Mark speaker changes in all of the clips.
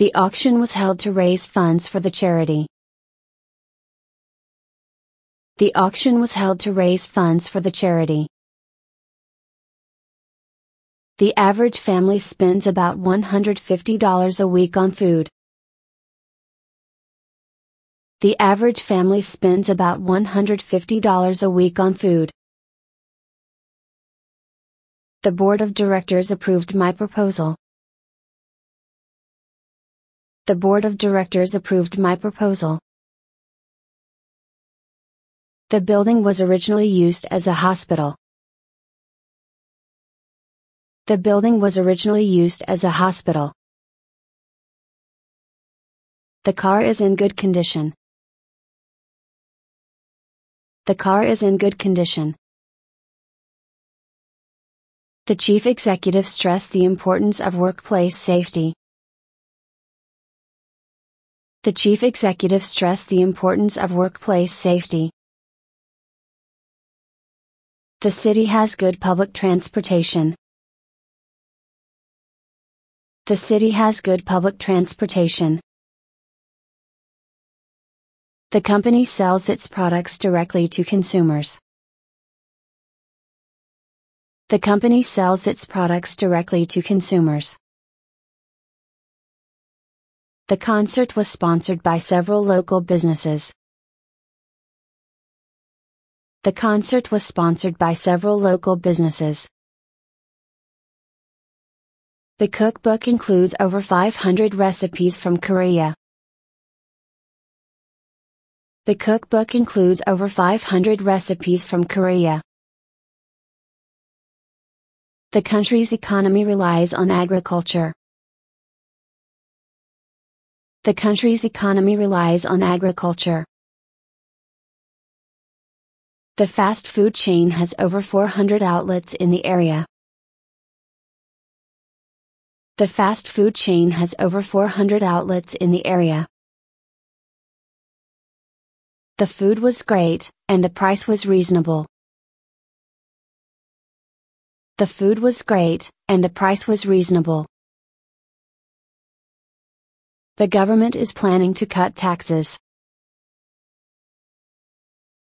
Speaker 1: The auction was held to raise funds for the charity. The auction was held to raise funds for the charity. The average family spends about $150 a week on food. The average family spends about $150 a week on food. The board of directors approved my proposal. The board of directors approved my proposal. The building was originally used as a hospital. The building was originally used as a hospital. The car is in good condition. The car is in good condition. The chief executive stressed the importance of workplace safety. The chief executive stressed the importance of workplace safety. The city has good public transportation. The city has good public transportation. The company sells its products directly to consumers. The company sells its products directly to consumers. The concert was sponsored by several local businesses. The concert was sponsored by several local businesses. The cookbook includes over 500 recipes from Korea. The cookbook includes over 500 recipes from Korea. The country's economy relies on agriculture. The country's economy relies on agriculture. The fast food chain has over 400 outlets in the area. The fast food chain has over 400 outlets in the area. The food was great, and the price was reasonable. The food was great, and the price was reasonable. The government is planning to cut taxes.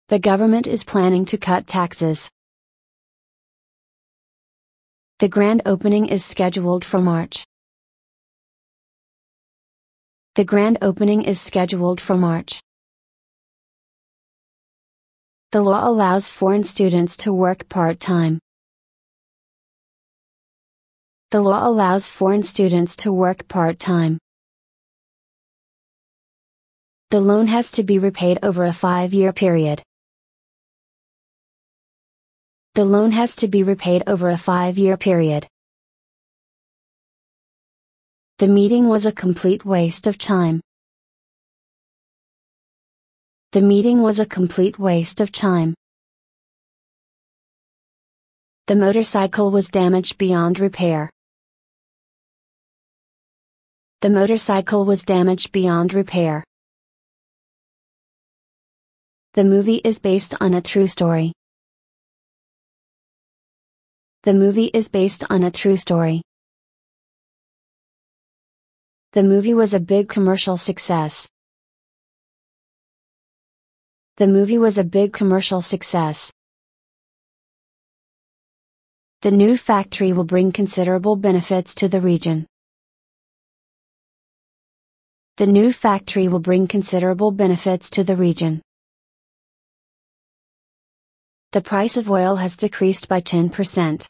Speaker 1: The government is planning to cut taxes. The grand opening is scheduled for March. The grand opening is scheduled for March. The law allows foreign students to work part time. The law allows foreign students to work part time. The loan has to be repaid over a five year period. The loan has to be repaid over a five year period. The meeting was a complete waste of time. The meeting was a complete waste of time. The motorcycle was damaged beyond repair. The motorcycle was damaged beyond repair. The movie is based on a true story. The movie is based on a true story. The movie was a big commercial success. The movie was a big commercial success. The new factory will bring considerable benefits to the region. The new factory will bring considerable benefits to the region. The price of oil has decreased by 10%.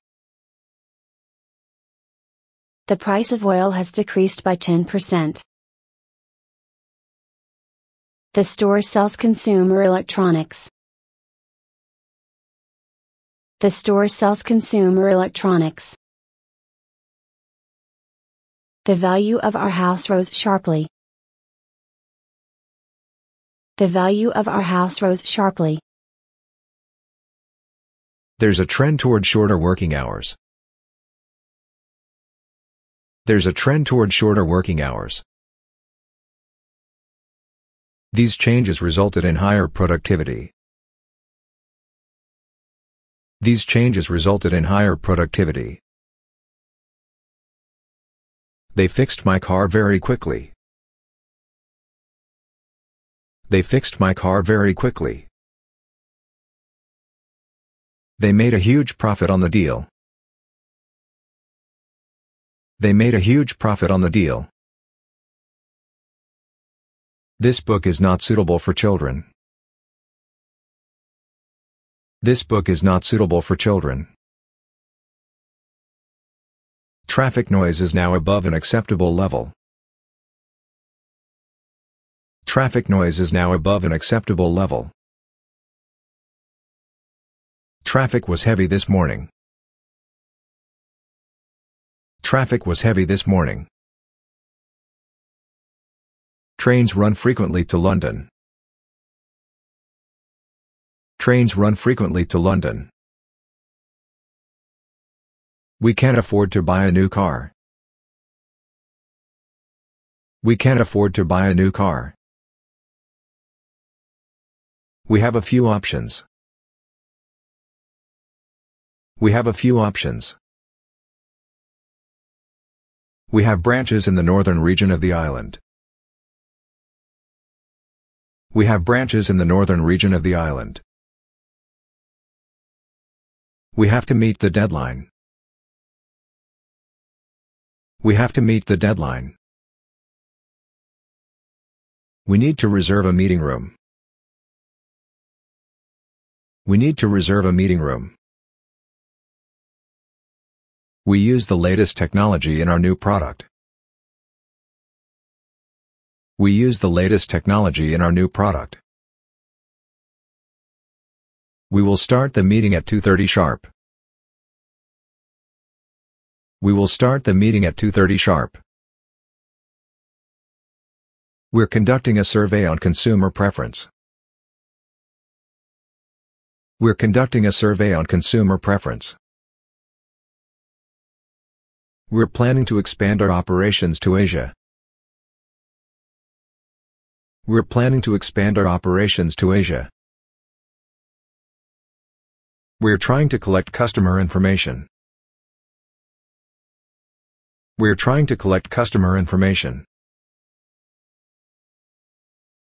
Speaker 1: The price of oil has decreased by 10%. The store sells consumer electronics. The store sells consumer electronics. The value of our house rose sharply. The value of our house rose sharply.
Speaker 2: There's a trend toward shorter working hours. There's a trend toward shorter working hours. These changes resulted in higher productivity. These changes resulted in higher productivity. They fixed my car very quickly. They fixed my car very quickly. They made a huge profit on the deal. They made a huge profit on the deal. This book is not suitable for children. This book is not suitable for children. Traffic noise is now above an acceptable level. Traffic noise is now above an acceptable level. Traffic was heavy this morning. Traffic was heavy this morning. Trains run frequently to London. Trains run frequently to London. We can't afford to buy a new car. We can't afford to buy a new car. We have a few options. We have a few options. We have branches in the northern region of the island. We have branches in the northern region of the island. We have to meet the deadline. We have to meet the deadline. We need to reserve a meeting room. We need to reserve a meeting room. We use the latest technology in our new product. We use the latest technology in our new product. We will start the meeting at 2.30 sharp. We will start the meeting at 2.30 sharp. We're conducting a survey on consumer preference. We're conducting a survey on consumer preference. We're planning to expand our operations to Asia. We're planning to expand our operations to Asia. We're trying to collect customer information. We're trying to collect customer information.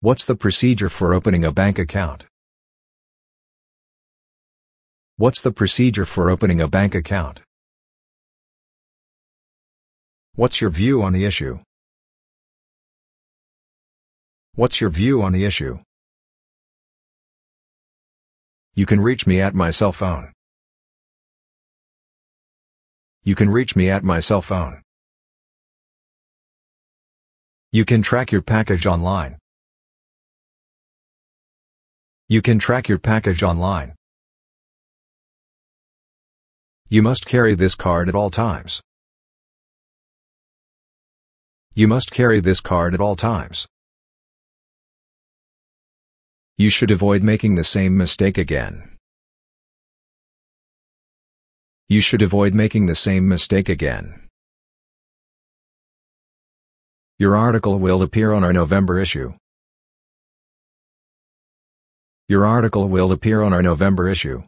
Speaker 2: What's the procedure for opening a bank account? What's the procedure for opening a bank account? What's your view on the issue? What's your view on the issue? You can reach me at my cell phone. You can reach me at my cell phone. You can track your package online. You can track your package online. You must carry this card at all times. You must carry this card at all times. You should avoid making the same mistake again. You should avoid making the same mistake again. Your article will appear on our November issue. Your article will appear on our November issue.